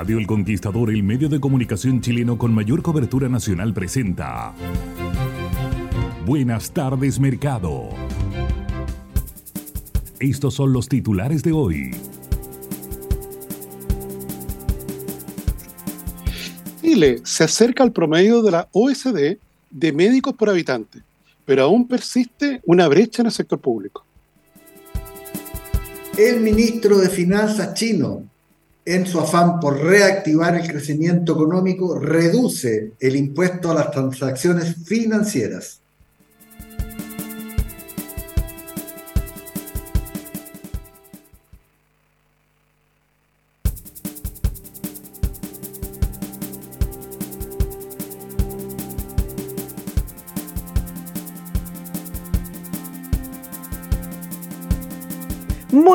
Radio El Conquistador, el medio de comunicación chileno con mayor cobertura nacional, presenta. Buenas tardes, mercado. Estos son los titulares de hoy. Chile se acerca al promedio de la OSD de médicos por habitante, pero aún persiste una brecha en el sector público. El ministro de Finanzas chino en su afán por reactivar el crecimiento económico, reduce el impuesto a las transacciones financieras.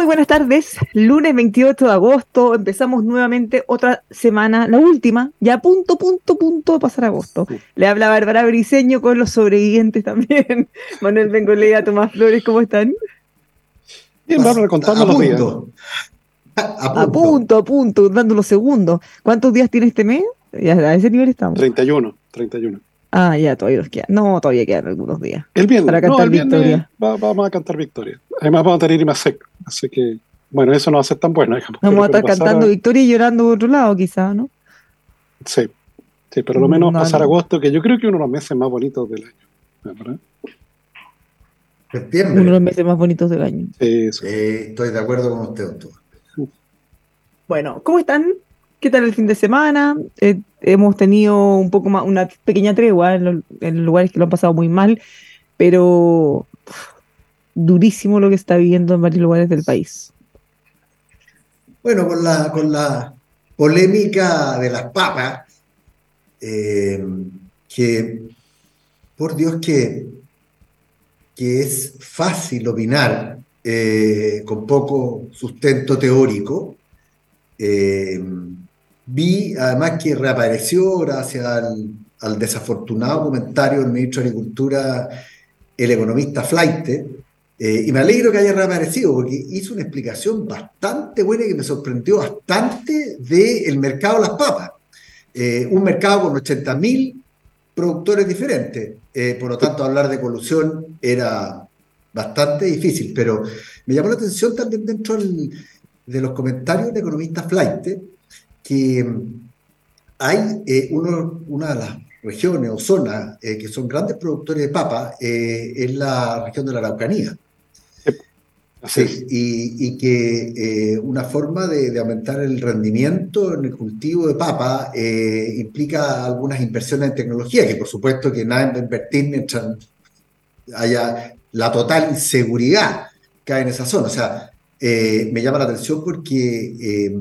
Muy buenas tardes, lunes 28 de agosto, empezamos nuevamente otra semana, la última, ya punto, punto, punto de pasar agosto. Le habla Bárbara Briseño con los sobrevivientes también. Manuel Bengolea, Tomás Flores, ¿cómo están? Bien, Bárbara, contando los días. A punto, a punto, dando los segundos. ¿Cuántos días tiene este mes? Ya a ese nivel estamos. 31, 31. Ah, ya, todavía nos queda. No, todavía quedan algunos días. El viernes, Para cantar no, el viernes victoria. va- vamos a cantar victoria. Además vamos a tener ir más seco. Así que, bueno, eso no va a ser tan bueno. digamos. Vamos a estar cantando victoria y llorando por otro lado, quizá, ¿no? Sí, sí, pero lo menos No, pasar no. agosto, que yo creo que uno de los meses más bonitos del año. ¿verdad? Septiembre. Uno de los meses más bonitos del año. Sí, sí. Eh, estoy de acuerdo con usted, doctor. Bueno, ¿cómo están? ¿Qué tal el fin de semana? Eh, hemos tenido un poco más, una pequeña tregua en, los- lugares que lo han pasado muy mal, pero durísimo lo que está viviendo en varios lugares del país. Bueno, con la, con la polémica de las papas, eh, que por Dios que, que es fácil opinar eh, con poco sustento teórico. Vi además que reapareció gracias al, desafortunado comentario del ministro de Agricultura, el economista Flaite, eh, y me alegro que haya reaparecido porque hizo una explicación bastante buena y que me sorprendió bastante del mercado de las papas. Eh, un mercado con 80.000 productores diferentes. Eh, por lo tanto, hablar de colusión era bastante difícil, pero me llamó la atención también dentro del- de los comentarios del economista Flight que mm, hay eh, uno- una de las regiones o zonas eh, que son grandes productores de papa eh, es la región de la Araucanía. Sí, y, y que eh, una forma de, de aumentar el rendimiento en el cultivo de papa eh, implica algunas inversiones en tecnología, que por supuesto que nadie va a invertir mientras haya la total inseguridad que hay en esa zona. O sea, me llama la atención porque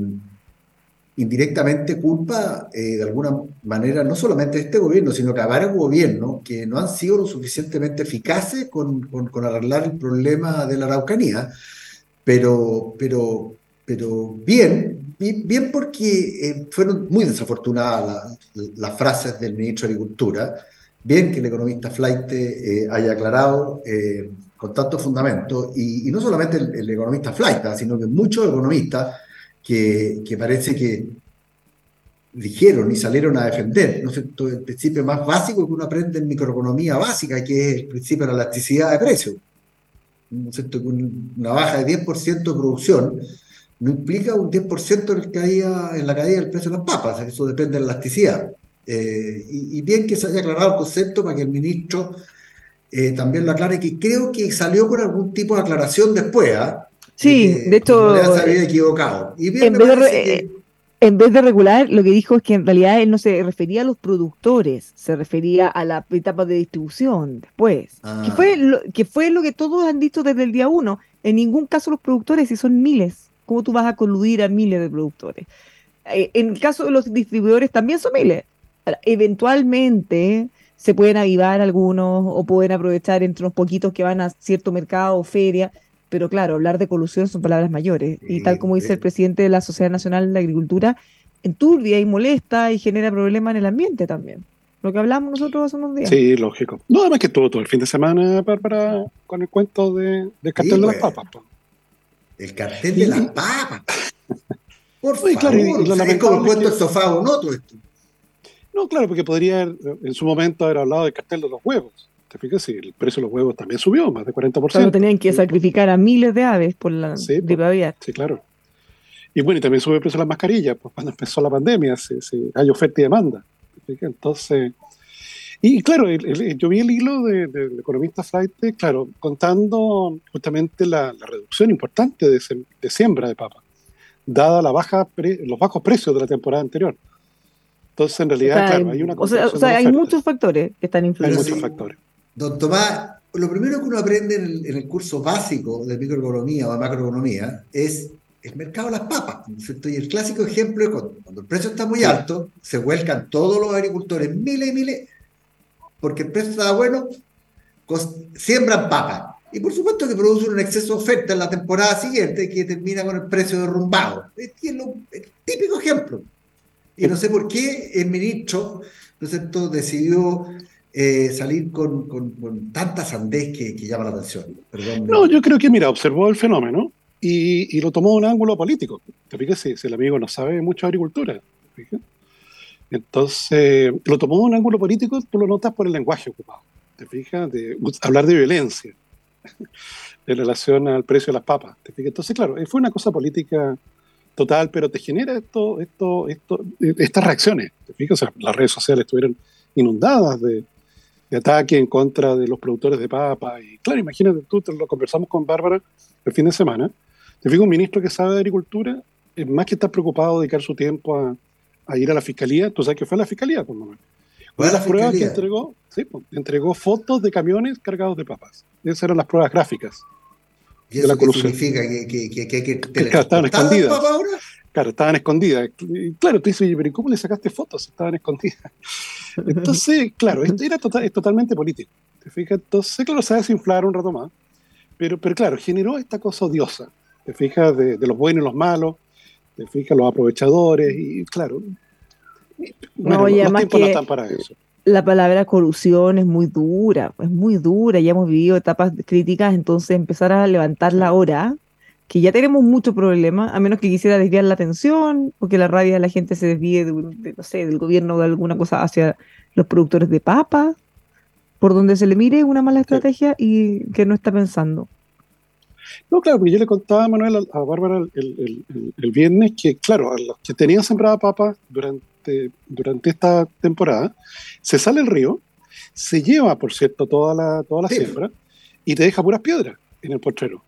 indirectamente culpa eh, de alguna manera no solamente de este gobierno, sino que a varios gobiernos que no han sido lo suficientemente eficaces con, con- con arreglar el problema de la Araucanía, pero, pero, pero bien, bien, porque eh, fueron muy desafortunadas la- las frases del ministro de Agricultura, bien que el economista Flight eh, haya aclarado eh, con tanto fundamento, y, y no solamente el, el economista Flight, sino que muchos economistas que, parece que dijeron y salieron a defender, ¿no el principio más básico que uno aprende en microeconomía básica, que es el principio de la elasticidad de precios. ¿no una baja de 10% de producción no implica un 10% en, caída, en la caída del precio de las papas, eso depende de la elasticidad. Eh, y, bien que se haya aclarado el concepto para que el ministro eh, también lo aclare, que creo que salió con algún tipo de aclaración después, ¿ah? Sí, que de hecho, se había equivocado. Y bien en vez de parece re- que- en vez de regular, lo que dijo es que en realidad él no se refería a los productores, se refería a la etapa de distribución después. Que, Ah. fue lo, que fue lo que todos han dicho desde el día uno. En ningún caso los productores, si son miles, ¿cómo tú vas a coludir a miles de productores? Eh, en el caso de los distribuidores también son miles. Ahora, Eventualmente se pueden avivar algunos o pueden aprovechar entre unos poquitos que van a cierto mercado o feria, pero claro, hablar de colusión son palabras mayores. Y tal como dice el presidente de la Sociedad Nacional de Agricultura, enturbia y molesta y genera problemas en el ambiente también. Lo que hablamos nosotros hace unos días. Sí, lógico. No, además que estuvo todo el fin de semana para, con el cuento de, del cartel Sí, de las pues. papas. El cartel de las papas. Por favor, claro, y- y lo es como el cuento del sofá o no todo esto. No, claro, porque podría haber, en su momento haber hablado del cartel de los huevos. ¿Te fijas? Sí, el precio de los huevos también subió, más de 40%. Solo tenían que Sí, sacrificar a miles de aves por la Sí, pues. gripe aviar. Sí, claro. Y bueno, y también sube el precio de las mascarillas, pues cuando empezó la pandemia, se, se- hay oferta y demanda. Entonces, y claro, el- el- yo vi el hilo de- del economista Flight, claro, contando justamente la, la reducción importante de, sem- de siembra de papa, dada la baja pre- los bajos precios de la temporada anterior. Entonces, en O realidad, sea, claro, hay- hay una o sea, o sea, de hay muchos factores que están Hay influyendo. muchos sí. factores. Don Tomás, lo primero que uno aprende en el, en el curso básico de microeconomía o de macroeconomía es el mercado de las papas. ¿no es cierto? Y el clásico ejemplo es cuando, cuando el precio está muy alto, se vuelcan todos los agricultores, miles y miles, porque el precio está bueno, siembran papas. Y por supuesto que producen un exceso de oferta en la temporada siguiente que termina con el precio derrumbado. Es, que es lo- el típico ejemplo. Y no sé por qué el ministro ¿no es cierto? decidió eh, salir con, con- con tanta sandez que, que llama la atención. Perdón. No, yo creo que, mira, observó el fenómeno y, y lo tomó un ángulo político. ¿Te fijas? Si, si el amigo no sabe mucho de agricultura. ¿te? Entonces, lo tomó un ángulo político, tú lo notas por el lenguaje ocupado. ¿Te fijas? De hablar de violencia en relación al precio de las papas. ¿te fijas? Entonces, claro, fue una cosa política total, pero te genera esto, esto, esto, estas reacciones. ¿Te fijas? O sea, las redes sociales estuvieron inundadas de, de ataque en contra de los productores de papa. Y claro, imagínate, tú te lo conversamos con Bárbara el fin de semana. Te fijas, un ministro que sabe de agricultura, es más que estar preocupado de dedicar su tiempo a, a ir a la fiscalía. Tú sabes que fue a la fiscalía, pues, Manuel. ¿Fue Una de la pruebas que entregó, sí, pues, entregó fotos de camiones cargados de papas. Esas eran las pruebas gráficas. ¿Y de eso la qué significa? ¿Que, que, que, que, que Que estaban escondidas. Claro, estaban escondidas. Y claro, tú dices, "Oye, pero ¿y ¿cómo le sacaste fotos? Estaban escondidas. Entonces, claro, esto era total- es totalmente político. ¿Te fijas? Entonces, claro, se desinflar un rato más. Pero, pero claro, generó esta cosa odiosa. ¿Te fijas? De, de los buenos y los malos. ¿Te fijas? Los aprovechadores. Y claro. Bueno, No, y los tiempos no están para eso. La palabra corrupción es muy dura, es muy dura, ya hemos vivido etapas críticas, entonces empezar a levantarla ahora, que ya tenemos mucho problema, a menos que quisiera desviar la atención o que la rabia de la gente se desvíe de, un- de, no sé, del gobierno o de alguna cosa hacia los productores de papa, por donde se le mire una mala estrategia y que no está pensando. No, claro, porque yo le contaba a Manuel, a, Bárbara el, el- el- el viernes, que claro, a los que tenían sembrada papa durante, durante esta temporada, se sale el río, se lleva, por cierto, toda la, toda la Sí. siembra y te deja puras piedras en el potrero.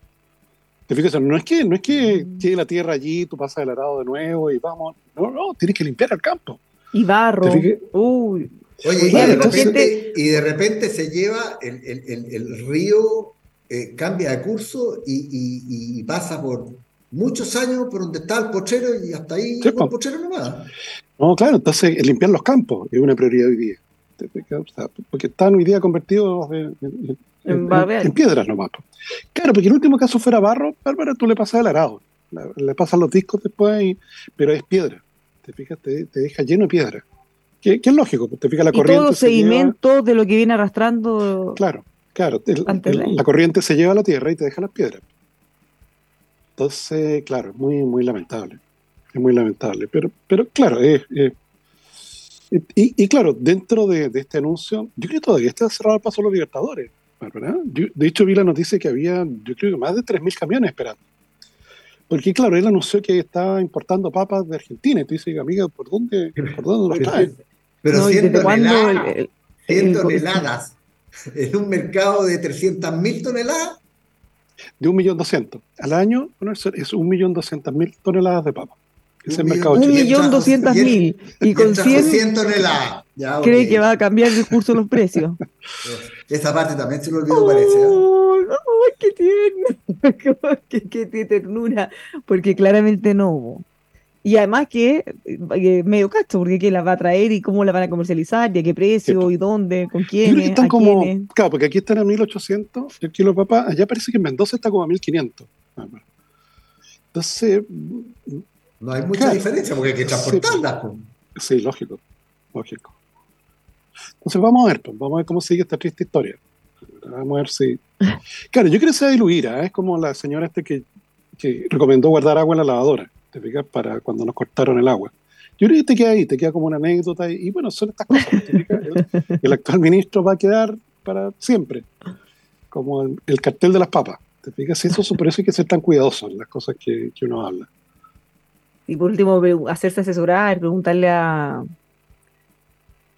¿Te fijas? No es que, no es que Mm. llegue la tierra allí, tú pasas el arado de nuevo y vamos. No, no, tienes que limpiar el campo. Y barro, uy, Oye, y de, repente, y de repente se lleva el, el- el- el río, eh, cambia de curso y, y- y pasa por muchos años por donde está el pochero y hasta ahí Sí, el po. pochero nomás. No, claro, entonces el limpiar los campos es una prioridad hoy día. Porque están hoy día convertidos en, en- En en- en piedras nomás. Claro, porque el último caso fuera barro, Bárbara, tú le pasas el arado. Le pasas los discos después, y- pero es piedra. Te fijas, te, te deja lleno de piedra. Que, que es lógico, pues te fijas la y todo corriente. los lleva- sedimentos de lo que viene arrastrando. Claro, claro. el- el- la corriente se lleva a la tierra y te deja las piedras. Entonces, claro, es muy, muy lamentable. Es muy lamentable. Pero, pero claro, es. y, y claro, dentro de, de este anuncio, yo creo que todavía está cerrado el paso a los libertadores. Bárbara. Yo, de hecho, vi la noticia que había, yo creo que más de 3.000 camiones esperando. Porque, claro, él anunció que estaba importando papas de Argentina. Y tú dices, amiga, ¿por dónde, por dónde lo traen? Pero No, ¿y 100 desde cuándo toneladas, el- el- 100 el- toneladas en un mercado de 300.000 toneladas. De 1.200.000. Al año, bueno, eso es 1.200.000 toneladas de papas. Es el Un mercado millón- Un millón doscientas mil. Y con Mientras 100 100 toneladas. Ya, cree ok. que va a cambiar el curso de los precios. Esa parte también se lo olvidó, parece. ¿eh? Oh, no, qué tierno, qué, qué- qué ternura, porque claramente no hubo. Y además que eh, medio cacho, porque quién la va a traer y cómo la van a comercializar, y a qué precio, Sí. y dónde, con que quiénes, están a como, quiénes. claro, porque aquí están a 1800 el kilo de papa, allá parece que en Mendoza está como a 1500. Entonces, No hay mucha Claro. diferencia porque hay que transportarlas. po. sí, lógico, lógico. Entonces vamos a ver, pues, vamos a ver cómo sigue esta triste historia. Vamos a ver si... Claro, yo creo que sea de Luira, es como la señora este que, que recomendó guardar agua en la lavadora, ¿te fijas? Para cuando nos cortaron el agua. Yo creo que te queda ahí, te queda como una anécdota y, y bueno, son estas cosas. ¿te fijas? El, el actual ministro va a quedar para siempre, como el, el cartel de las papas. ¿Te fijas? Y eso, por eso hay que ser tan cuidadoso en las cosas que, que uno habla. Y por último, hacerse asesorar, preguntarle a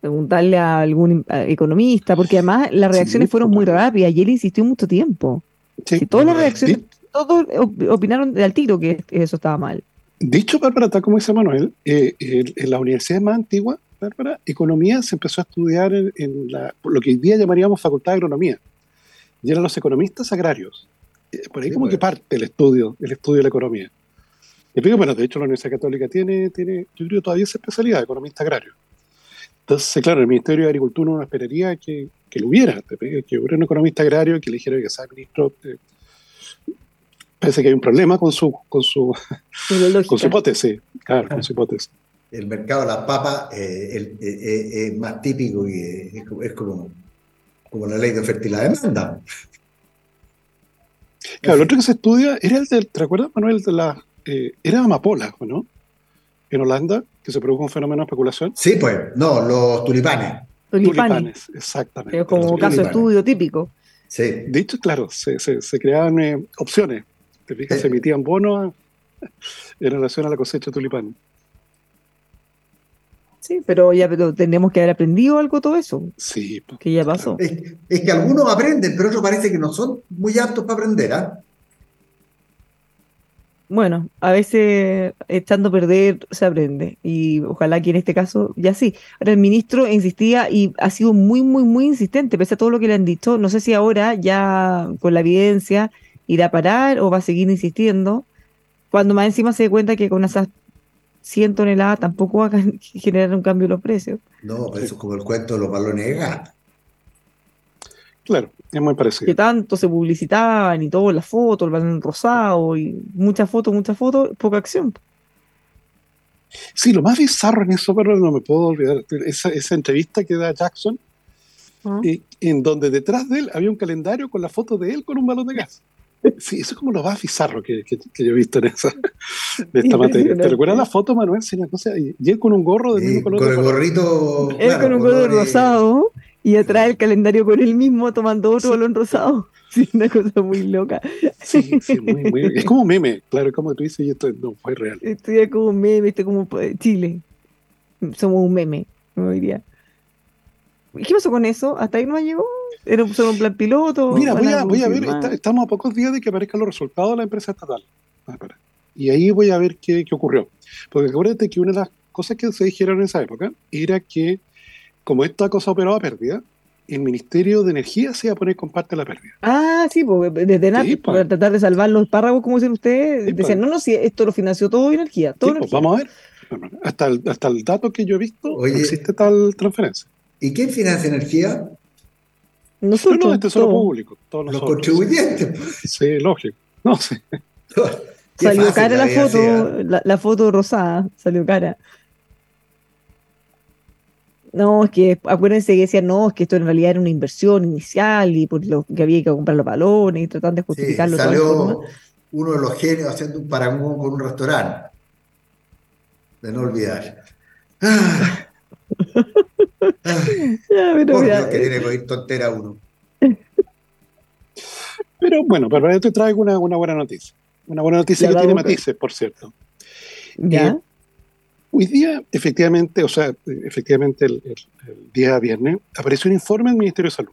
preguntarle a algún a economista, porque además las Sí, reacciones fueron muy rápidas y él insistió mucho tiempo. Sí. Si todas las reacciones, todos op- opinaron al tiro que eso estaba mal. Dicho, Bárbara, tal como dice Manuel, eh, el- en las universidades más antiguas, Bárbara, economía se empezó a estudiar en, en la, lo que hoy día llamaríamos facultad de agronomía. Y eran los economistas agrarios. Eh, Por ahí Sí, como pues. que parte el estudio, el estudio de la economía. Bueno, de hecho la Universidad Católica tiene, tiene yo creo todavía esa especialidad, economista agrario. Entonces, claro, el Ministerio de Agricultura uno esperaría que, que lo hubiera, que hubiera un economista agrario que le dijera que sabe, ministro, eh, parece que hay un problema con su, con su, Con su hipótesis. Claro, con su hipótesis. El mercado de las papas eh, el- eh, eh, es más típico y eh, es, como- es como, como la ley de oferta y la demanda. Claro, el otro que se estudia era el del, ¿te recuerdas, Manuel? De la, eh, era amapola, ¿o ¿no? En Holanda, que se produjo un fenómeno de especulación. Sí, pues, no, los tulipanes. Tulipanes. exactamente. Es como Los caso de tulipanes. estudio típico. Sí. De hecho, claro, se, se, se creaban eh, opciones. Te fijas, Sí. se emitían bonos a- en relación a la cosecha de tulipanes. Sí, pero ya pero tendríamos que haber aprendido algo todo eso, Sí, pues, que ya pasó. Es, es que algunos aprenden, pero otros parece que no son muy aptos para aprender. ¿ah? Bueno, a veces echando a perder se aprende y ojalá que en este caso ya sí. Ahora el ministro insistía y ha sido muy, muy, muy insistente, pese a todo lo que le han dicho. No sé si ahora ya con la evidencia irá a parar o va a seguir insistiendo. Cuando más encima se dé cuenta que con esas 100 toneladas tampoco va a generar un cambio en los precios. No, eso es como el cuento de los balones de gas. claro, es muy Que parecido. tanto se publicitaban y todo, las fotos, el balón rosado y muchas fotos, muchas fotos, poca acción. Sí, lo más bizarro en eso, pero no me puedo olvidar, esa, esa entrevista que da Jackson, ¿Ah? eh, en donde detrás de él había un calendario con la foto de él con un balón de gas. Sí, eso es como lo más bizarro que, que- que yo he visto en esa, de esta materia. ¿Te recuerdas la foto, Manuel? Sí, una cosa, y, él con un gorro del mismo color. con el gorrito. Él claro, con un color rosado y atrás el calendario con él mismo tomando otro Sí. balón rosado. Sí, una cosa muy loca. Sí, sí, muy, muy- es como un meme, claro, como tú dices, y esto no fue real. Esto ya como un meme, esto como eh, Chile. Somos un meme, no diría. ¿Y qué pasó con eso? ¿Hasta ahí no llegó? ¿Era solo un plan piloto? Mira, ¿Van voy a, voy a ver, está- estamos a pocos días de que aparezcan los resultados de la empresa estatal. Ah. Y ahí voy a ver qué, qué ocurrió. Porque acuérdate que una de las cosas que se dijeron en esa época era que, como esta cosa operaba a pérdida, el Ministerio de Energía se iba a poner con parte de la pérdida. Ah, sí, porque desde Sí, pues. para tratar de salvar los espárragos, como dicen ustedes, Sí, decían, pues. no, no, si esto lo financió todo energía, todo Sí, pues, energía. vamos a ver. Hasta el, hasta el dato que yo he visto, Oye. no existe tal transferencia. ¿Y quién financia energía? No, Nosotros, no, este es solo público. Todos Los nosotros. contribuyentes. Sí, lógico. No sé. Salió cara la foto, la foto rosada, salió cara. No, es que acuérdense que decían, no, es que esto en realidad era una inversión inicial y por lo que había que comprar los balones y tratan de Sí, justificarlo formas. salió uno de los genios haciendo un parangón con un restaurante. De no olvidar. Ah. Ah, Ya, pero por Dios que tiene que oír tontera uno. Pero bueno, pero yo te traigo una, una buena noticia. Una buena noticia Ya, que tiene que- matices, por cierto. ¿Ya? Eh, Hoy día, efectivamente, o sea, efectivamente el, el- el día viernes, apareció un informe del Ministerio de Salud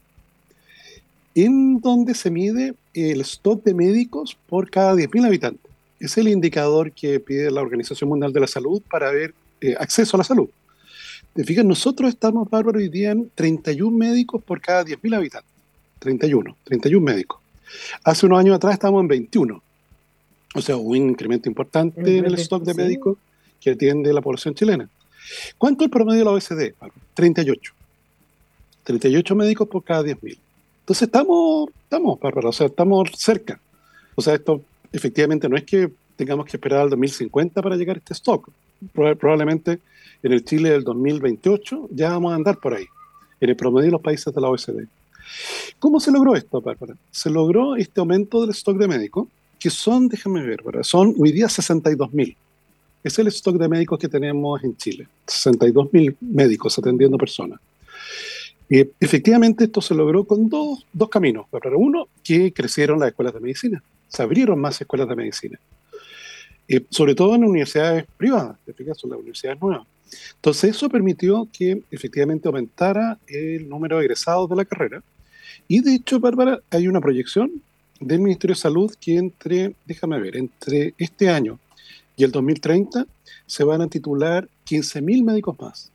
en donde se mide el stock de médicos por cada 10.000 habitantes. Es el indicador que pide la Organización Mundial de la Salud para ver eh, acceso a la salud. Te fijas, nosotros estamos, Bárbaro, hoy día en 31 médicos por cada 10.000 habitantes. 31, 31 médicos. Hace unos años atrás estábamos en 21. O sea, hubo un incremento importante en el stock de sí. médicos que atiende la población chilena. ¿Cuánto es el promedio de la? Bárbaro? 38. 38 médicos por cada 10.000. Entonces estamos, estamos, Bárbara, o sea, estamos cerca. O sea, esto efectivamente no es que tengamos que esperar al 2050 para llegar a este stock. Proba- Probablemente en el Chile del 2028 ya vamos a andar por ahí, en el promedio de los países de la OECD. ¿Cómo se logró esto, Bárbara? Se logró este aumento del stock de médicos, que son, déjame ver, Bárbara, son hoy día 62 mil. Es el stock de médicos que tenemos en Chile. 62 mil médicos atendiendo personas. Eh, efectivamente, esto se logró con dos, dos caminos. Uno, que crecieron las escuelas de medicina. Se abrieron más escuelas de medicina. Eh, sobre todo en universidades privadas, te fijas, son las universidades nuevas. Entonces, eso permitió que efectivamente aumentara el número de egresados de la carrera. Y de hecho, Bárbara, hay una proyección del Ministerio de Salud que entre, déjame ver, entre este año y el 2030 se van a titular 15.000 médicos más.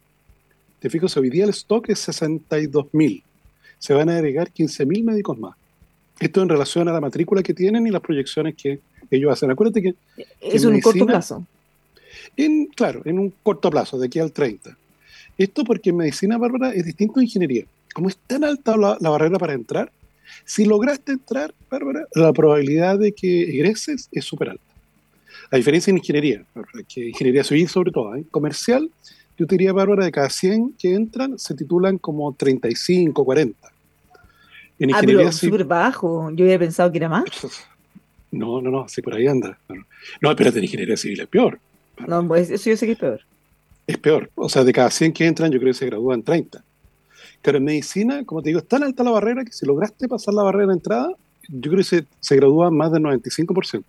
Te fijas, hoy día el stock es 62.000. Se van a agregar 15.000 médicos más. Esto en relación a la matrícula que tienen y las proyecciones que ellos hacen. Acuérdate que Es un corto plazo. en, claro, en un corto plazo, de aquí al 30. Esto porque en medicina, Bárbara, es distinto de ingeniería. Como es tan alta la, la barrera para entrar, si lograste entrar, Bárbara, la probabilidad de que egreses es súper alta. A diferencia en ingeniería, que ingeniería civil sobre todo, ¿eh? comercial, yo te diría, Bárbara, de cada 100 que entran, se titulan como 35, 40. En Ah, pero súper bajo. Yo había pensado que era más. No, no, no, sí, por ahí anda. No, espérate, en ingeniería civil es peor. No, pues eso yo sé que es peor. es peor. O sea, de cada 100 que entran, yo creo que se gradúan 30. Pero en medicina, como te digo, es tan alta la barrera que si lograste pasar la barrera de entrada, yo creo que se, se gradúa más del 95%.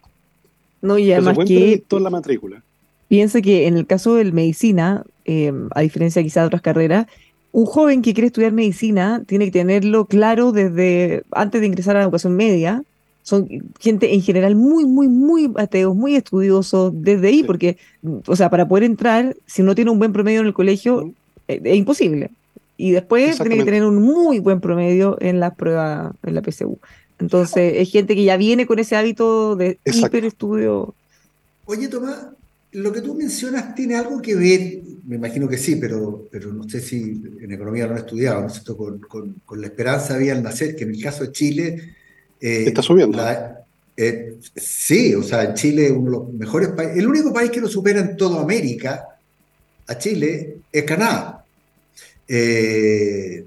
No, y además que la matrícula. piensa que en el caso de medicina, eh, a diferencia quizás de otras carreras, un joven que quiere estudiar medicina tiene que tenerlo claro desde antes de ingresar a la educación media. Son gente en general muy, muy, muy ateos, muy estudiosos desde ahí, Sí. porque, o sea, para poder entrar, si no tiene un buen promedio en el colegio, Mm. eh, es imposible. Y después tiene que tener un muy buen promedio en las pruebas, en la PSU. Entonces, es gente que ya viene con ese hábito de hiperestudio. Oye, Tomás, lo que tú mencionas tiene algo que ver, me imagino que sí, pero, pero no sé si en economía lo han estudiado, ¿no es cierto? Con, con- con la esperanza había al nacer, que en el caso de Chile... eh, Está subiendo. la- eh, sí, o sea, Chile es uno de los mejores países, el único país que lo supera en toda América, a Chile, es Canadá. Eh,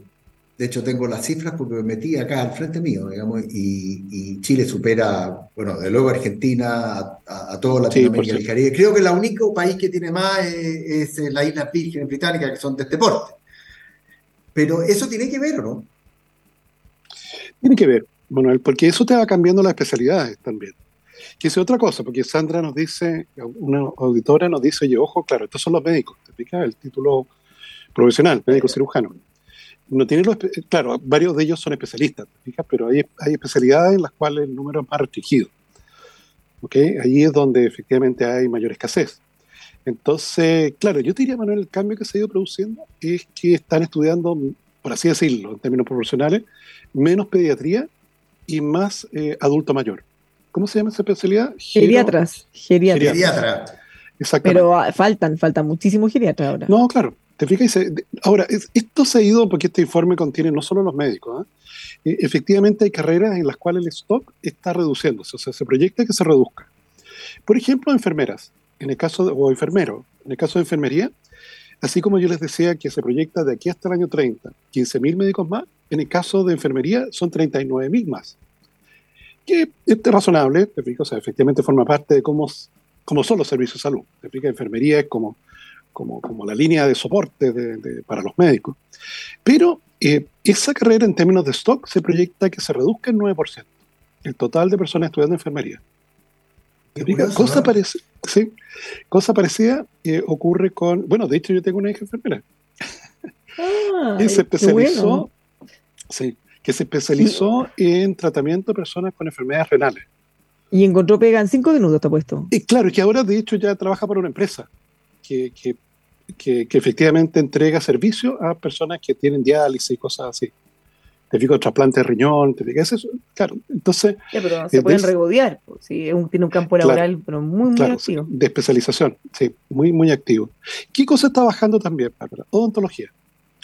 de hecho, tengo las cifras porque me metí acá al frente mío, digamos, y, y Chile supera, bueno, de luego Argentina, a, a, a toda Sí, Latinoamérica y. Caribe. Creo que el único país que tiene más es, es las Islas Vírgenes Británicas, que son de este porte. Pero eso tiene que ver, ¿o no? Tiene que ver, Manuel, porque eso te va cambiando las especialidades también. Que es otra cosa, porque Sandra nos dice, una auditora nos dice, oye, ojo, claro, estos son los médicos, ¿te fijas? El título profesional, médico cirujano. No tiene los, claro, varios de ellos son especialistas. Pero hay, hay especialidades en las cuales el número es más restringido. ¿Ok? Allí es donde efectivamente hay mayor escasez. Entonces, claro, yo te diría, Manuel, el cambio que se ha ido produciendo es que están estudiando, por así decirlo, en términos proporcionales, menos pediatría y más eh, adulto mayor. ¿Cómo se llama esa especialidad? Gero- Geriatras, geriatras. Pediatra. Exactamente. Pero ah, faltan, faltan muchísimos geriatras ahora. No, claro. Te fijas, ahora, es- esto se ha ido porque este informe contiene no solo los médicos. ¿ah? Eh, efectivamente, hay carreras en las cuales el stock está reduciéndose, o sea, se proyecta que se reduzca. Por ejemplo, enfermeras, en el caso de, o enfermeros, en el caso de enfermería, así como yo les decía que se proyecta de aquí hasta el año 30, 15.000 médicos más, en el caso de enfermería son 39.000 más. Que es razonable, te fijas, o sea, efectivamente forma parte de cómo, cómo son los servicios de salud. Te fijas, enfermería es como como, como la línea de soporte de- de- para los médicos. Pero eh, esa carrera en términos de stock se proyecta que se reduzca en 9%. el total de personas estudiando enfermería. Cosa, ¿no? parece- sí, cosa parecida eh, ocurre con. Bueno, de hecho, yo tengo una hija enfermera Ah, que se especializó, bueno. sí, que se especializó en tratamiento de personas con enfermedades renales. Y encontró pega en cinco minutos, te ha puesto. Y claro, que ahora de hecho ya trabaja para una empresa que, que, que- que efectivamente entrega servicio a personas que tienen diálisis y cosas así. Te fijo trasplante de riñón, te fijas eso. Claro, entonces, Ya, pero Es se pueden de- regodear. pues, sí, es un- tiene un campo Claro. laboral, pero muy, muy claro, activo. de especialización, sí, muy, muy activo. ¿Qué cosa está bajando también, Bárbara? Odontología.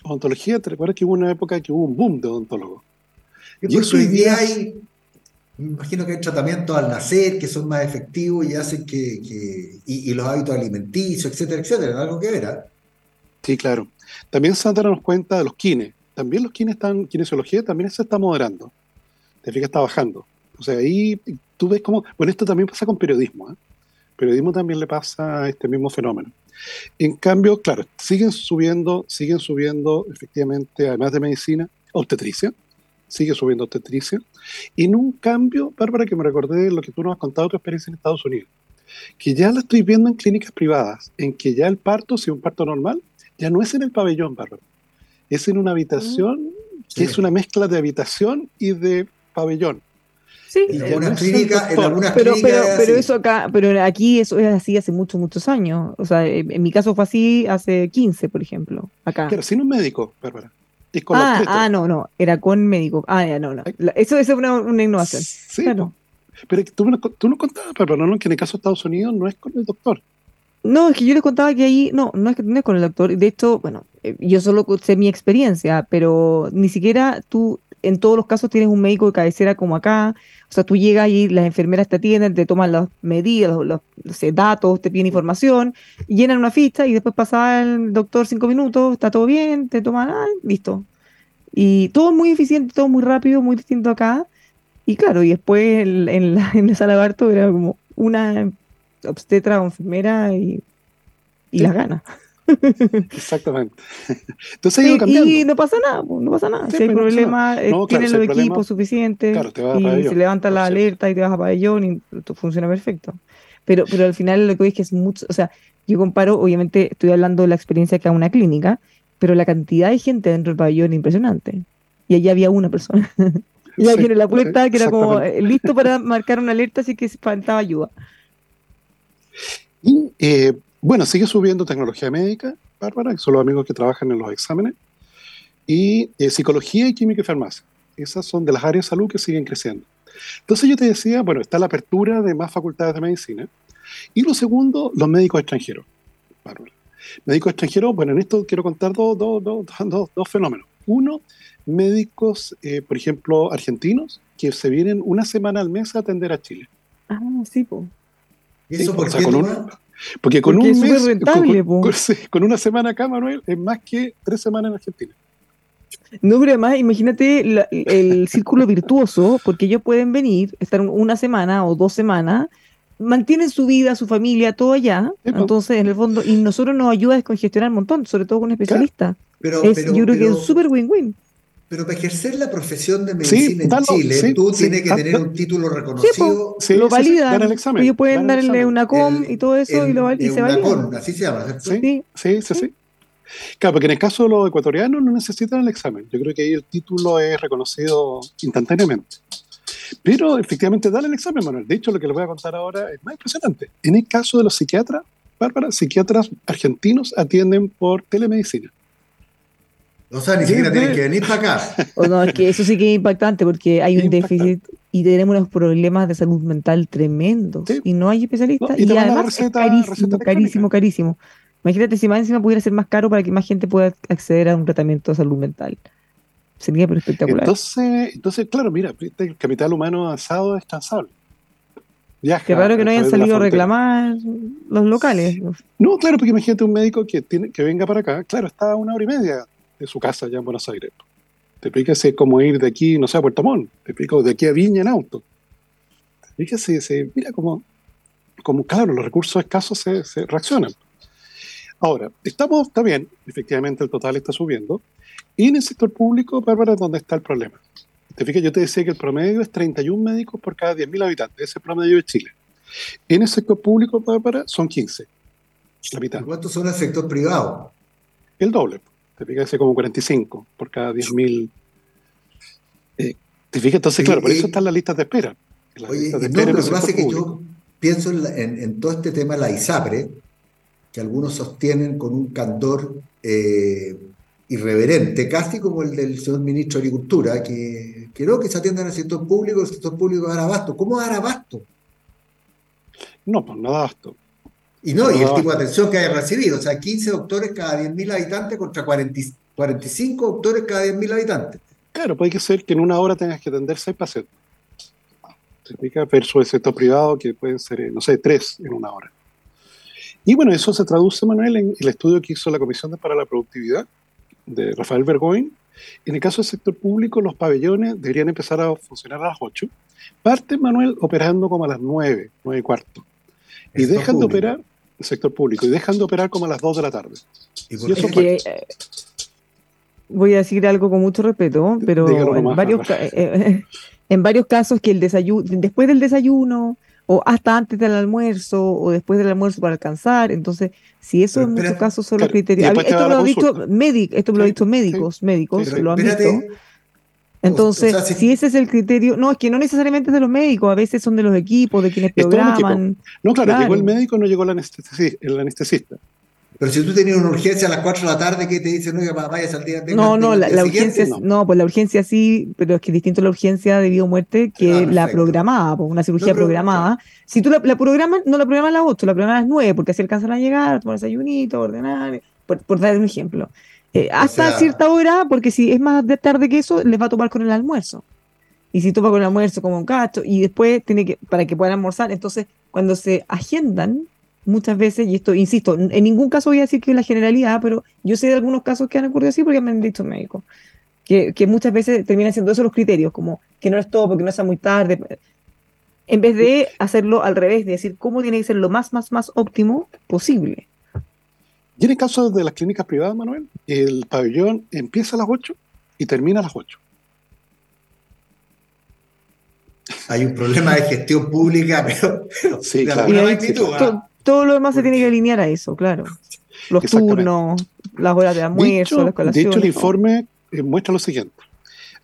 Odontología, te recuerdas que hubo una época que hubo un boom de odontólogos. Y Y eso hoy día hay, me imagino que hay tratamientos al nacer que son más efectivos y hacen que, y, los hábitos alimenticios, etcétera, etcétera, algo que ver. ¿ah? Sí, claro. También de darnos cuenta de los kines. También los kines están, kinesiología también se está moderando. Te fijas, está bajando. O sea, ahí tú ves cómo, bueno, esto también pasa con periodismo. ¿eh? Periodismo también le pasa este mismo fenómeno. En cambio, claro, siguen subiendo, siguen subiendo efectivamente, además de medicina, obstetricia, sigue subiendo obstetricia. Y en un cambio, Bárbara, que me recordé de lo que tú nos has contado de tu experiencia en Estados Unidos, que ya la estoy viendo en clínicas privadas, en que ya el parto, si es un parto normal, ya no es en el pabellón, Bárbara. Es en una habitación que Sí. es una mezcla de habitación y de pabellón. Sí, En algunas no en algunas pero, clínicas pero, pero eso acá, pero aquí eso es así hace muchos, muchos años. O sea, en, en mi caso fue así hace 15, por ejemplo, acá. Claro, sin un médico, Bárbara. Ah, ah, no, no, era con médico. Ah, ya, no, no. Eso, eso es una, una innovación. Sí, Claro. pero tú, tú nos contabas, Bárbara, ¿no? que en el caso de Estados Unidos no es con el doctor. No, es que yo les contaba que ahí, no, no es, que- no es con el doctor. De hecho, bueno, eh, yo solo sé mi experiencia, pero ni siquiera tú en todos los casos tienes un médico de cabecera como acá. O sea, tú llegas y las enfermeras te atienden, te toman las medidas, los, los- no sé, datos, te piden información, llenan una ficha y después pasa el doctor cinco minutos, está todo bien, te toman, ah, listo. Y todo muy eficiente, todo muy rápido, muy distinto acá. Y claro, y después en, en la, en la sala de parto era como una obstetra o enfermera y, las ganas. Exactamente. Entonces ha ido Y, cambiando. y no pasa nada, no pasa nada. Sí, si hay pues, no problema, eh, No, claro, tienen si los problema, equipos suficientes claro, te vas a y pabellón, se levanta la alerta y te vas a pabellón y todo funciona perfecto. Pero, pero al final lo que veis que es mucho, o sea, yo comparo, obviamente estoy hablando de la experiencia que a una clínica, pero la cantidad de gente dentro del pabellón es impresionante. Y allí había una persona. y Sí, alguien en la puerta que era como eh, listo para marcar una alerta si que faltaba ayuda. Y eh, bueno, sigue subiendo tecnología médica, Bárbara, que son los amigos que trabajan en los exámenes, y eh, psicología y química y farmacia. Esas son de las áreas de salud que siguen creciendo. Entonces yo te decía, bueno, está la apertura de más facultades de medicina. Y lo segundo, los médicos extranjeros. Bárbara. Médicos extranjeros, bueno, en esto quiero contar dos, dos, dos, dos, dos fenómenos. Uno, médicos, eh, por ejemplo, argentinos, que se vienen una semana al mes a atender a Chile. Ah, sí, pues. ¿Y Sí, eso o por sea, qué? Porque con Porque un mes, rentable, con, una semana acá, Manuel, es más que tres semanas en Argentina. No, pero además, imagínate la- el círculo virtuoso, porque ellos pueden venir, estar una semana o dos semanas, mantienen su vida, su familia, todo allá. Entonces, en el fondo, y nosotros nos ayuda a descongestionar un montón, sobre todo con especialistas. Pero, Es- pero, yo creo que es súper win-win. Pero para ejercer la profesión de Sí, medicina en Chile, sí, tú sí, tienes que tener un título reconocido. Sí, lo validan. dan el examen, ellos pueden el darle examen. una com el- y todo eso y, lo, y se valida. Así se llama, ¿cierto? Sí. Sí. Sí, sí, sí. Claro, porque en el caso de los ecuatorianos no necesitan el examen. Yo creo que ahí el título es reconocido instantáneamente. Pero efectivamente, dale el examen, Manuel. De hecho, lo que les voy a contar ahora es más impresionante. En el caso de los psiquiatras, Bárbara, psiquiatras argentinos atienden por telemedicina. O sea, ni siquiera tienen que venir para acá. O no, es que eso sí que es impactante porque hay un Impactante. déficit y tenemos unos problemas de salud mental tremendos Sí. y no hay especialistas No, y y, además es receta- carísimo, receta carísimo, electrónica. carísimo. Imagínate si más encima pudiera ser más caro para que más gente pueda acceder a un tratamiento de salud mental. Sería pero espectacular. Entonces, entonces, claro, mira, viste, el capital humano avanzado es cansable. Viaja Qué raro que no hayan salido a reclamar los locales. No, claro, porque imagínate un médico que, tiene, que venga para acá, claro, está a una hora y media de su casa allá en Buenos Aires. Te explica si es como ir de aquí, no sé, a Puerto Montt, te explico de aquí a Viña en auto. Fíjese, se, mira como, como, claro, los recursos escasos se, se reaccionan. Ahora, estamos, está bien, efectivamente el total está subiendo, y en el sector público, Bárbara, es donde está el problema. te fijas, yo te decía que el promedio es 31 médicos por cada 10.000 habitantes, ese es el promedio de Chile. En el sector público, para, son 15, la mitad. ¿Cuántos son el sector privado? El doble, te fijas, ese como 45 por cada 10.000. Eh, te fijas, entonces, claro, por eso están las listas de espera. oye, no, lo que pasa es que yo pienso en, todo este tema la ISAPRE, que algunos sostienen con un candor eh, irreverente, casi como el del señor ministro de Agricultura, que, que no, que se atiendan al sector público, el sector público dar abasto. ¿Cómo dar abasto? No, pues no da abasto. Y no, y el tipo de atención que haya recibido, o sea, 15 doctores cada 10.000 habitantes contra 45 doctores cada 10.000 habitantes. Claro, puede ser que en una hora tengas que atender 6 pacientes. Se explica versus el sector privado que pueden ser, eh, no sé, 3 en una hora. Y bueno, eso se traduce, Manuel, en el estudio que hizo la Comisión para la Productividad de Rafael Bergoin. En el caso del sector público, los pabellones deberían empezar a funcionar a las 8. Parte, Manuel, operando como a las 9, 9 y cuarto. Y dejan de operar, el sector público, y dejan de operar como a las 2 de la tarde. Eh, voy a decir algo con mucho respeto, pero en varios, eh, en varios casos que el desayuno, después del desayuno, o hasta antes del almuerzo o después del almuerzo para alcanzar. Entonces, si eso en muchos casos son los criterios. Esto lo, han visto médicos, esto lo han visto médicos, médicos lo han visto. Entonces, si... ese es el criterio, no, es que no necesariamente es de los médicos, a veces son de los equipos, de quienes programan. No, claro, llegó el médico, no llegó el anestesista. Pero si tú tenías una urgencia a las 4 de la tarde, ¿qué te dicen? No, vayas al día. no, no, la, urgencia, no. pues la urgencia sí, pero es que es distinto la urgencia de vida o muerte que la programada, pues una cirugía programada. Si tú la, programas, no la programas a las 8, la programas a las 9, porque así alcanzan a llegar, tomar desayunito, ordenar, por, dar un ejemplo. Eh, hasta cierta hora, porque si es más de tarde que eso, les va a tomar con el almuerzo. Y si toma con el almuerzo como un cacho, y después tiene que, para que puedan almorzar, entonces cuando se agendan, muchas veces, y esto, insisto, en ningún caso voy a decir que es la generalidad, pero yo sé de algunos casos que han ocurrido así porque me han dicho médicos, que, que muchas veces terminan siendo esos los criterios, como que no es todo porque no sea muy tarde, en vez de hacerlo al revés, de decir cómo tiene que ser lo más, más, más óptimo posible. Y en el caso de las clínicas privadas, Manuel, el pabellón empieza a las 8 y termina a las 8. Hay un problema de gestión pública, pero, sí, claro. Todo lo demás se tiene que alinear a eso, claro. Los turnos, las horas de almuerzo, las colaciones. De hecho, el informe eh, muestra lo siguiente.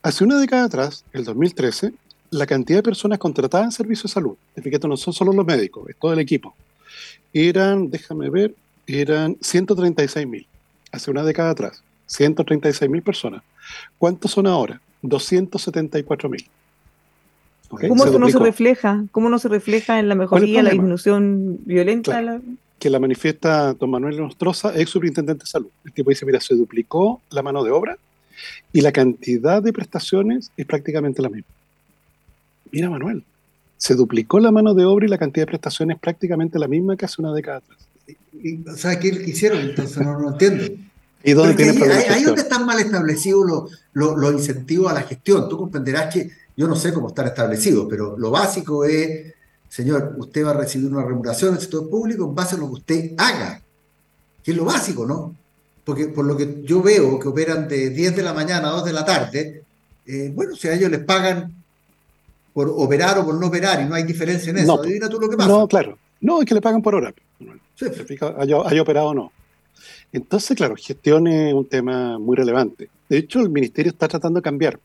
Hace una década atrás, el 2013, la cantidad de personas contratadas en servicios de salud, fíjate, no son solo los médicos, es todo el equipo, eran, déjame ver, eran 136 mil. Hace una década atrás, 136 mil personas. ¿Cuántos son ahora? 274 mil. ¿Cómo eso no se refleja? ¿Cómo no se refleja en la mejoría, la disminución violenta? Que la manifiesta don Manuel Nostroza, ex superintendente de salud. El tipo dice, mira, se duplicó la mano de obra y la cantidad de prestaciones es prácticamente la misma. Mira, Manuel, se duplicó la mano de obra y la cantidad de prestaciones es prácticamente la misma que hace una década atrás. O sea, ¿qué hicieron? Entonces no lo entiendo. ¿Y dónde tiene ahí, ahí, donde están mal establecidos los incentivos a la gestión. Tú comprenderás que yo no sé cómo están establecidos, pero lo básico es, señor, usted va a recibir una remuneración del sector público en base a lo que usted haga, que es lo básico, ¿no? Porque por lo que yo veo que operan de 10 de la mañana a 2 de la tarde, eh, bueno, si a ellos les pagan por operar o por no operar y no hay diferencia en eso, adivina tú lo que pasa. No, claro. No, es que le pagan por hora. Sí. Haya, operado o no. Entonces, claro, gestión es un tema muy relevante. De hecho, el ministerio está tratando de cambiar.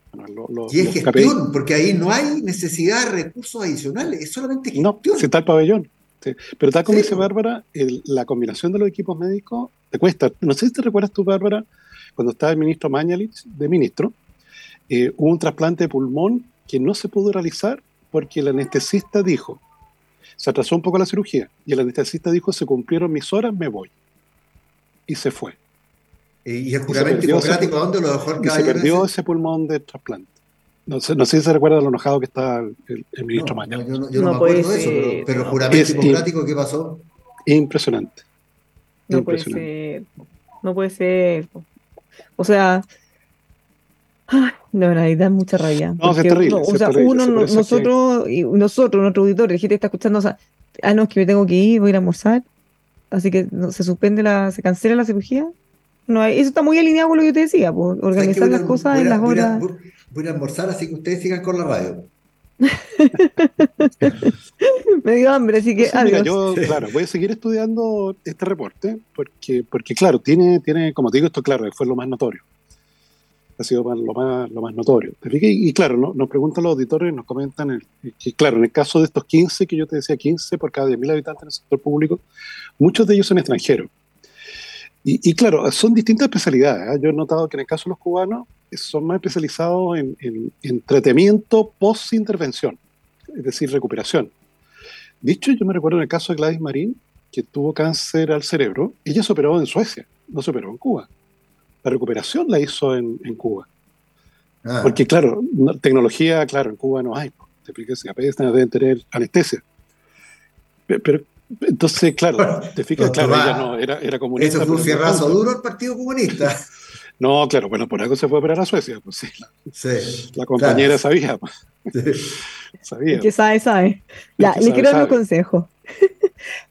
y es gestión, porque ahí no hay necesidad de recursos adicionales, es solamente gestión. No, se está el pabellón. Pero tal como dice Bárbara, la combinación de los equipos médicos te cuesta. No sé si te recuerdas tú, Bárbara, cuando estaba el ministro Mañalich de ministro, eh, hubo un trasplante de pulmón que no se pudo realizar porque el anestesista dijo, se atrasó un poco la cirugía, y el anestesista dijo, se cumplieron mis horas, me voy. Y se fue. ¿Y el juramento hipocrático dónde lo dejó el Y se perdió ese? pulmón de trasplante. No sé, no sé si se recuerda lo enojado que está el, ministro no, Yo no, yo no, me acuerdo de eso, pero, el juramento hipocrático, ¿qué pasó? Impresionante. No puede ser. No puede ser. O sea, no, da mucha rabia. No, es terrible. o sea, uno, nosotros, y nosotros, nuestro auditor, el gente está escuchando, o sea, ah, no, es que me tengo que ir, voy a ir a almorzar, así que se suspende la, se cancela la cirugía. No, eso está muy alineado con lo que yo te decía, por organizar las cosas en las horas. voy a almorzar, así que ustedes sigan con la radio. Me dio hambre, así que mira, adiós. yo, claro, voy a seguir estudiando este reporte porque, porque claro, tiene, tiene, como te digo, esto claro, fue lo más notorio. Ha sido lo más, lo más notorio. Y, y claro, no- nos preguntan los auditores, nos comentan el- que, claro, en el caso de estos 15, que yo te decía 15 por cada 10.000 habitantes en el sector público, muchos de ellos son extranjeros. Y, y claro, son distintas especialidades. ¿eh? Yo he notado que en el caso de los cubanos eh, son más especializados en, en- en tratamiento post-intervención, es decir, recuperación. Dicho, yo me recuerdo en el caso de Gladys Marín, que tuvo cáncer al cerebro, ella se operó en Suecia, no se operó en Cuba. La recuperación la hizo en, en Cuba. Ah, Porque, claro, no- tecnología, claro, en Cuba no hay. Te fijas, apenas deben tener anestesia. Pe- Pero, entonces, claro, te fijas, claro, ella no, era, era comunista. Eso fue un fierrazo duro al Partido Comunista. No, claro, bueno, por algo se fue a operar a Suecia. Pues sí, la, Sí. la compañera sabía, pues, sabía. El que sabe, sabe. Ya, que le sabe, quiero dar un consejo.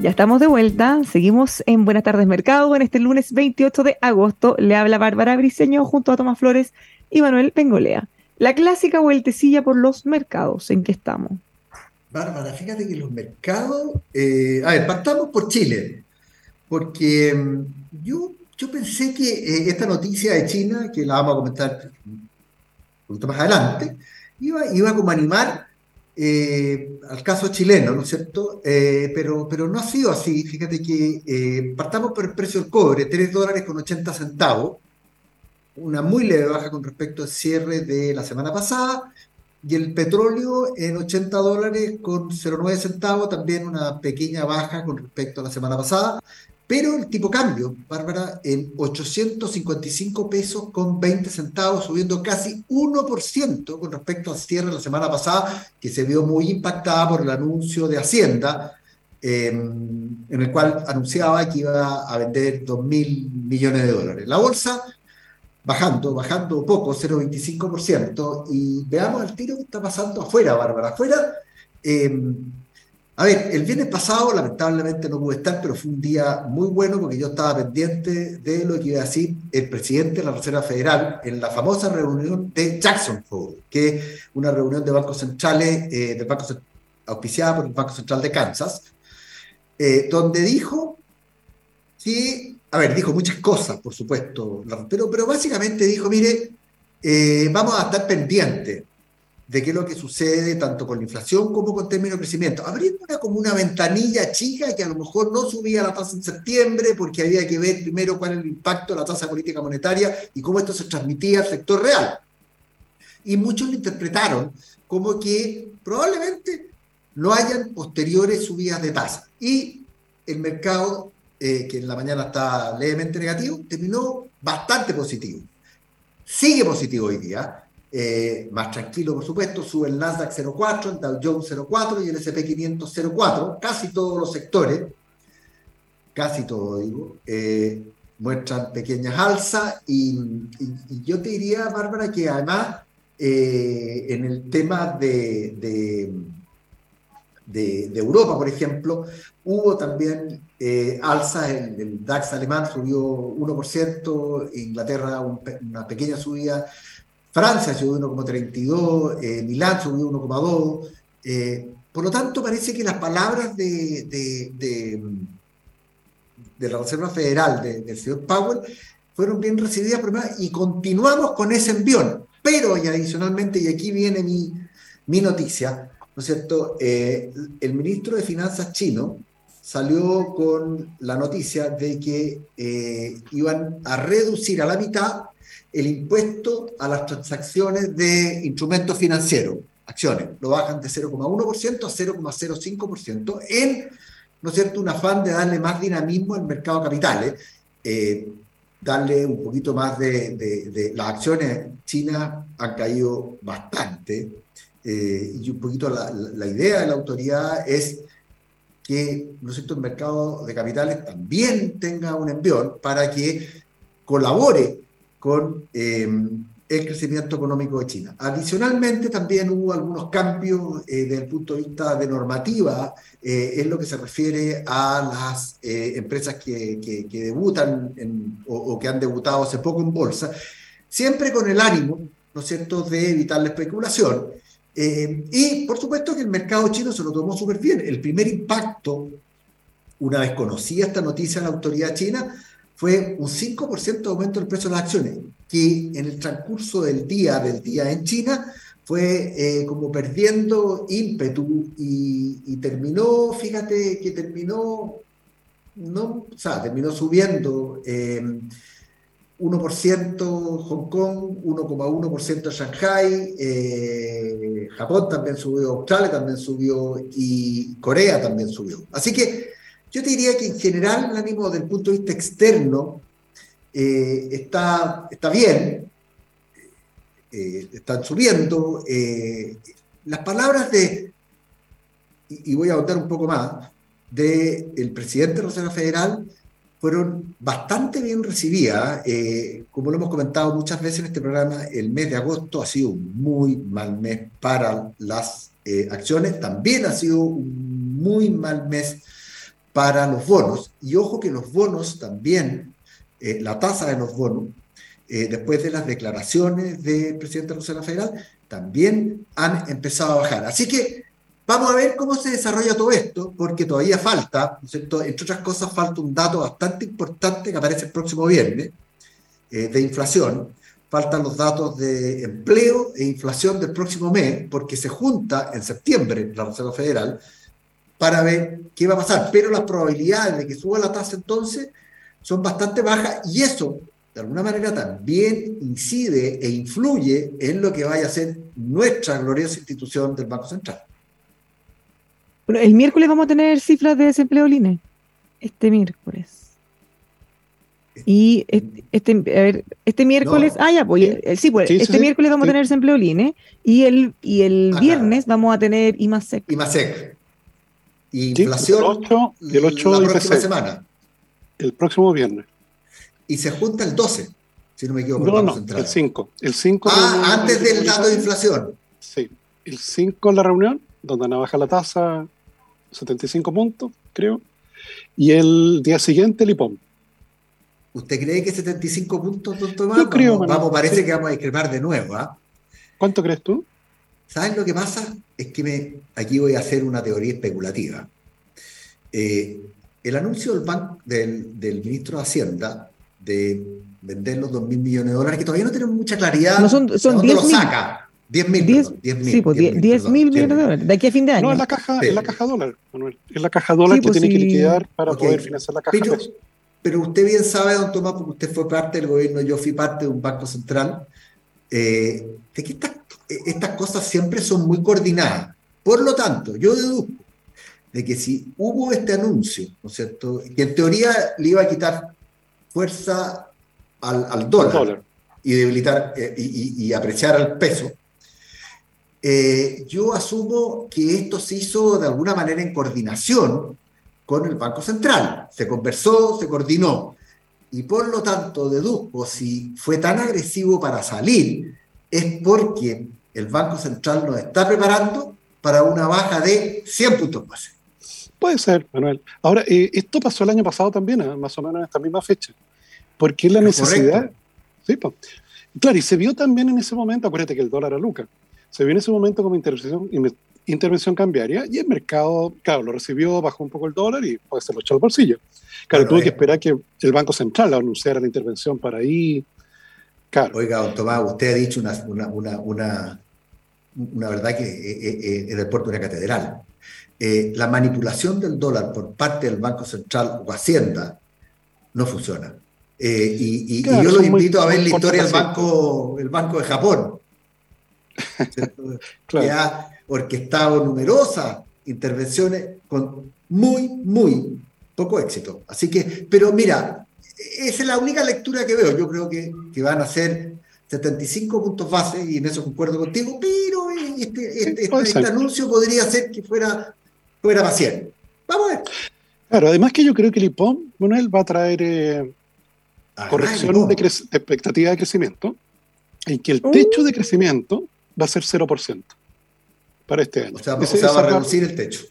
Ya estamos de vuelta. Seguimos en Buenas tardes Mercado en este lunes 28 de agosto. Le habla Bárbara Briceño junto a Tomás Flores y Manuel Pengolea. La clásica vueltecilla por los mercados en que estamos. Bárbara, fíjate que los mercados. eh, a ver, partamos por Chile, porque mm, yo, yo pensé que eh, esta noticia de China, que la vamos a comentar un poquito más adelante, iba, iba como a animar eh, al caso chileno, ¿no es cierto? Eh, pero, pero no ha sido así. Fíjate que eh, partamos por el precio del cobre, 3 dólares con 80 centavos, una muy leve baja con respecto al cierre de la semana pasada. Y el petróleo en 80 dólares con 0,9 centavos, también una pequeña baja con respecto a la semana pasada. Pero el tipo cambio, Bárbara, en 855 pesos con 20 centavos, subiendo casi 1% con respecto al cierre de la semana pasada, que se vio muy impactada por el anuncio de Hacienda, eh, en el cual anunciaba que iba a vender 2 mil millones de dólares. La bolsa bajando, bajando poco, 0,25%. Y veamos el tiro que está pasando afuera, Bárbara. Afuera, eh, a ver, el viernes pasado lamentablemente no pude estar, pero fue un día muy bueno porque yo estaba pendiente de lo que iba a decir el presidente de la Reserva Federal en la famosa reunión de Jackson Hole, que es una reunión de bancos centrales, eh, del auspiciada por el Banco Central de Kansas, eh, donde dijo que, a ver, dijo muchas cosas, por supuesto, pero, pero básicamente dijo, mire, eh, vamos a estar pendientes de qué es lo que sucede tanto con la inflación como con términos de crecimiento, abriendo una, como una ventanilla chica que a lo mejor no subía la tasa en septiembre porque había que ver primero cuál es el impacto de la tasa política monetaria y cómo esto se transmitía al sector real. Y muchos lo interpretaron como que probablemente no hayan posteriores subidas de tasa. Y el mercado, eh, que en la mañana está levemente negativo, terminó bastante positivo. Sigue positivo hoy día, eh, más tranquilo por supuesto, sube el Nasdaq 0,4, el Dow Jones 0,4 y el S&P 500 0,4, casi todos los sectores, casi todo digo, eh, muestran pequeñas alzas y, yo te diría, Bárbara, que además eh, en el tema de, de, Europa, por ejemplo, hubo también eh, alzas, el, DAX alemán subió 1%, Inglaterra una pequeña subida, Francia subió 1,32, eh, Milán subió 1,2. eh, por lo tanto, parece que las palabras de, de, de, la Reserva Federal, de- del señor Powell, fueron bien recibidas por y continuamos con ese envión. Pero, y adicionalmente, y aquí viene mi, mi noticia, ¿no es cierto? Eh, el ministro de Finanzas chino salió con la noticia de que eh, iban a reducir a la mitad el impuesto a las transacciones de instrumentos financieros, acciones. Lo bajan de 0,1% a 0,05% en, ¿no es cierto?, un afán de darle más dinamismo al mercado de capitales. Eh, darle un poquito más de, las acciones chinas han caído bastante eh, y un poquito la, la, idea de la autoridad es que ¿no es el mercado de capitales también tenga un envión para que colabore con eh, el crecimiento económico de China. Adicionalmente, también hubo algunos cambios eh, desde el punto de vista de normativa eh, en lo que se refiere a las eh, empresas que, que, debutan o, que han debutado hace poco en bolsa, siempre con el ánimo, ¿no es cierto?, de evitar la especulación. y, por supuesto, que el mercado chino se lo tomó súper bien. El primer impacto, una vez conocida esta noticia en la autoridad china, fue un 5% de aumento del precio de las acciones, que en el transcurso del día, del día en China, fue eh, como perdiendo ímpetu y, terminó, fíjate que terminó, no, o sea, terminó subiendo 1% eh, Hong Kong, 1,1% Shanghai, eh, Japón también subió, Australia también subió y Corea también subió. Así que yo te diría que en general el ánimo del punto de vista externo eh, está, está bien, eh, están subiendo. Eh, las palabras de, y, voy a contar un poco más, del el presidente de Federal fueron bastante bien recibidas. como lo hemos comentado muchas veces en este programa, el mes de agosto ha sido un muy mal mes para las acciones, también ha sido un muy mal mes para los bonos. Y ojo que los bonos también, eh, la tasa de los bonos, eh, después de las declaraciones del presidente de la Federal, también han empezado a bajar. Así que vamos a ver cómo se desarrolla todo esto, porque todavía falta, ¿no entre otras cosas, falta un dato bastante importante que aparece el próximo viernes eh, de inflación. Faltan los datos de empleo e inflación del próximo mes, porque se junta en septiembre la Reserva Federal para ver qué va a pasar. Pero las probabilidades de que suba la tasa entonces son bastante bajas y eso, de alguna manera, también incide e influye en lo que vaya a ser nuestra gloriosa institución del Banco Central. Bueno, el miércoles vamos a tener cifras de desempleo LINE. Este miércoles. Y este, a ver, este miércoles, ah, ya, pues, sí, pues, este miércoles vamos a tener desempleo LINE y el, y el viernes vamos a tener IMASEC. IMASEC. Inflación el 8, el 8 la próxima semana. El próximo viernes. Y se junta el 12, si no me equivoco. No, no, el 5. El 5 ah, antes del dato de inflación. Sí, el 5 en la reunión, donde van a bajar la tasa 75 puntos, creo. Y el día siguiente el IPOM. ¿Usted cree que 75 puntos, don Tomás? Yo creo, vamos, parece que vamos a discrepar de nuevo. ¿ah? ¿Cuánto crees tú? ¿Sabes lo que pasa? Es que me, aquí voy a hacer una teoría especulativa. Eh, el anuncio del, banco, del, del, ministro de Hacienda de vender los 2 mil millones de dólares, que todavía no tenemos mucha claridad. No son, son 10 lo saca. 10 mil, 10, 10 mil. Sí, pues 10 mil millones de dólares, de aquí a fin de año. No, es la caja, es la caja dólar, Manuel. Es la caja dólar que pues tiene que liquidar para poder financiar la caja pero, pero, usted bien sabe, don Tomás, porque usted fue parte del gobierno, yo fui parte de un banco central, eh, de qué está estas cosas siempre son muy coordinadas. Por lo tanto, yo deduzco de que si hubo este anuncio, ¿no es cierto?, que en teoría le iba a quitar fuerza al, dólar, y debilitar eh, y, apreciar al peso, eh, yo asumo que esto se hizo de alguna manera en coordinación con el Banco Central. Se conversó, se coordinó. Y por lo tanto, deduzco, si fue tan agresivo para salir, es porque el Banco Central nos está preparando para una baja de 100 puntos base. Puede ser, Manuel. Ahora, eh, esto pasó el año pasado también, ¿eh? más o menos en esta misma fecha. Porque la necesidad. Sí, pues. Claro, y se vio también en ese momento, acuérdate que el dólar a Luca, se vio en ese momento como intervención, intervención cambiaria y el mercado, claro, lo recibió, bajó un poco el dólar y pues se lo echó al bolsillo. Claro, tuvo que esperar que el Banco Central anunciara la intervención para ahí. Claro. Oiga, don Tomás, usted ha dicho una, una, una una verdad que eh, eh, eh, es del puerto de una catedral. la manipulación del dólar por parte del Banco Central o Hacienda no funciona. y, yo lo invito a ver la historia del banco, el banco de Japón, que ha orquestado numerosas intervenciones con muy, muy poco éxito. Así que, pero mira, esa es la única lectura que veo. Yo creo que, que van a ser 75 puntos base, y en eso concuerdo contigo, pero este, este, este, este anuncio podría ser que fuera, fuera más 100. Vamos a ver. Claro, además que yo creo que el IPOM, bueno, él va a traer eh, corrección de, expectativa de crecimiento, y que el techo de crecimiento va a ser 0% para este año. O sea, va a reducir el techo.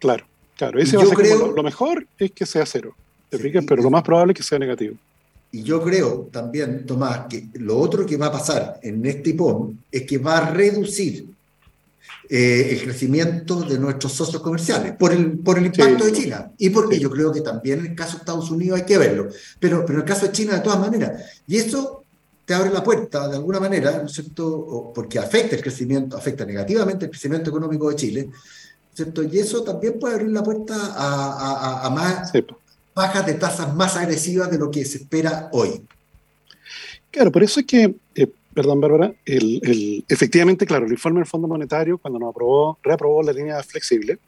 Claro, claro. Ese va a ser creo, lo, mejor es que sea cero. ¿te pero lo más probable es que sea negativo. Y yo creo también, Tomás, que lo otro que va a pasar en este IPOM es que va a reducir eh, el crecimiento de nuestros socios comerciales por el, por el impacto de China. Y porque yo creo que también en el caso de Estados Unidos hay que verlo. Pero, pero en el caso de China, de todas maneras. Y eso te abre la puerta de alguna manera, ¿no es cierto? Porque afecta el crecimiento, afecta negativamente el crecimiento económico de Chile, ¿cierto? Y eso también puede abrir la puerta a, a, más bajas de tasas más agresivas de lo que se espera hoy. Claro, por eso es que, eh, perdón, Bárbara, el, efectivamente, claro, el informe del Fondo Monetario, cuando nos aprobó, reaprobó la línea flexible,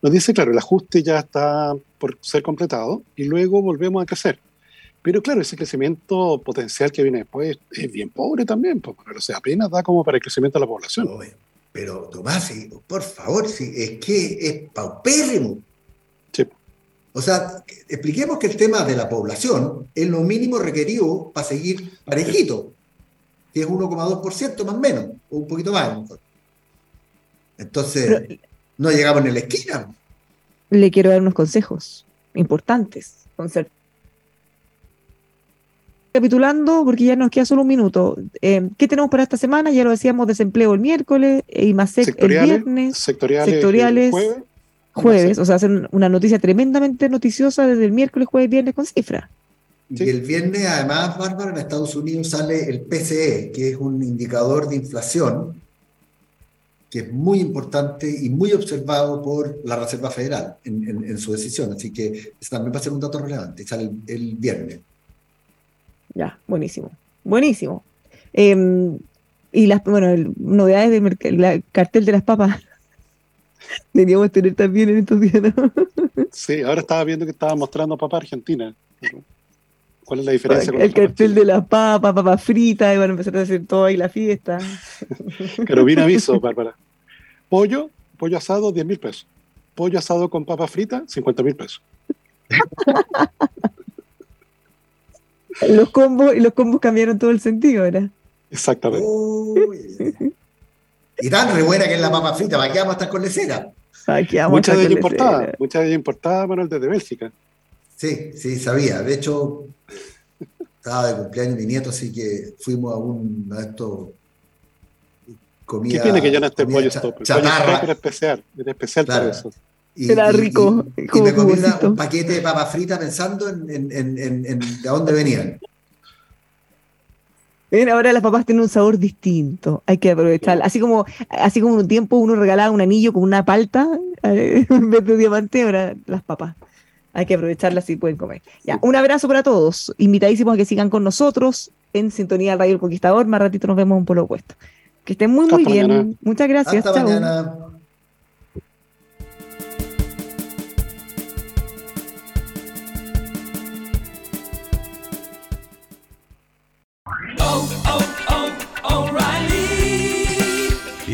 nos dice, claro, el ajuste ya está por ser completado y luego volvemos a crecer. Pero claro, ese crecimiento potencial que viene después es bien pobre también, porque o sea, apenas da como para el crecimiento de la población. pero Tomás, por favor, si es que es paupérrimo. Sí. O sea, expliquemos que el tema de la población es lo mínimo requerido para seguir parejito, que es 1,2% más o menos, o un poquito más. Entonces, no llegamos ni a la esquina. Le quiero dar unos consejos importantes, recapitulando, porque ya nos queda solo un minuto, eh, ¿qué tenemos para esta semana? Ya lo decíamos, desempleo el miércoles, y e más el viernes, sectoriales, el jueves. o sea, hacer una noticia tremendamente noticiosa desde el miércoles, jueves, viernes con cifras. Y el viernes, además, Bárbara, en Estados Unidos sale el PCE, que es un indicador de inflación que es muy importante y muy observado por la Reserva Federal en, su decisión. Así que también va a ser un dato relevante. Sale el viernes. Ya, buenísimo. Buenísimo. Em, y las bueno, novedades del cartel de las papas. Deberíamos tener también en estos días, ¿no? Sí, ahora estaba viendo que estaba mostrando papa argentina. ¿Cuál es la diferencia? el cartel de las papas, papas fritas, y van a empezar a hacer todo ahí la fiesta. bien aviso, Bárbara. Pollo, pollo asado, 10 mil pesos. Pollo asado con papa frita, 50 mil pesos. Los combos y los combos cambiaron todo el sentido, ¿verdad? Exactamente. y tan re buena que es la papa frita, ¿para qué vamos a estar con lecera? Muchas de ellas importadas, muchas de ellas importadas, Manuel, desde Bélgica. Sí, sí, sabía. De hecho, estaba de cumpleaños mi nieto, así que fuimos a un a estos comida. ¿Qué tiene que ya no esté pollo stop? Chatarra. Pollo especial, era especial para eso. Era rico. Y, me comí un paquete de papas fritas pensando en, en, en, en, de dónde venían. Ahora las papas tienen un sabor distinto, hay que aprovechar. Así como, así como un tiempo uno regalaba un anillo con una palta eh, en vez de diamante, ahora las papas. Hay que aprovecharlas y pueden comer. Ya, un abrazo para todos. Invitadísimos a que sigan con nosotros en Sintonía del Radio El Conquistador. Más ratito nos vemos un polo opuesto. Que estén muy, muy bien. Muchas gracias. Hasta mañana.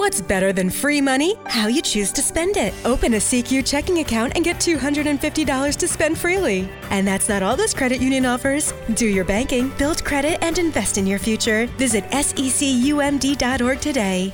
What's better than free money? How you choose to spend it. Open a CQ checking account and get $250 to spend freely. And that's not all this credit union offers. Do your banking, build credit, and invest in your future. Visit secumd.org today.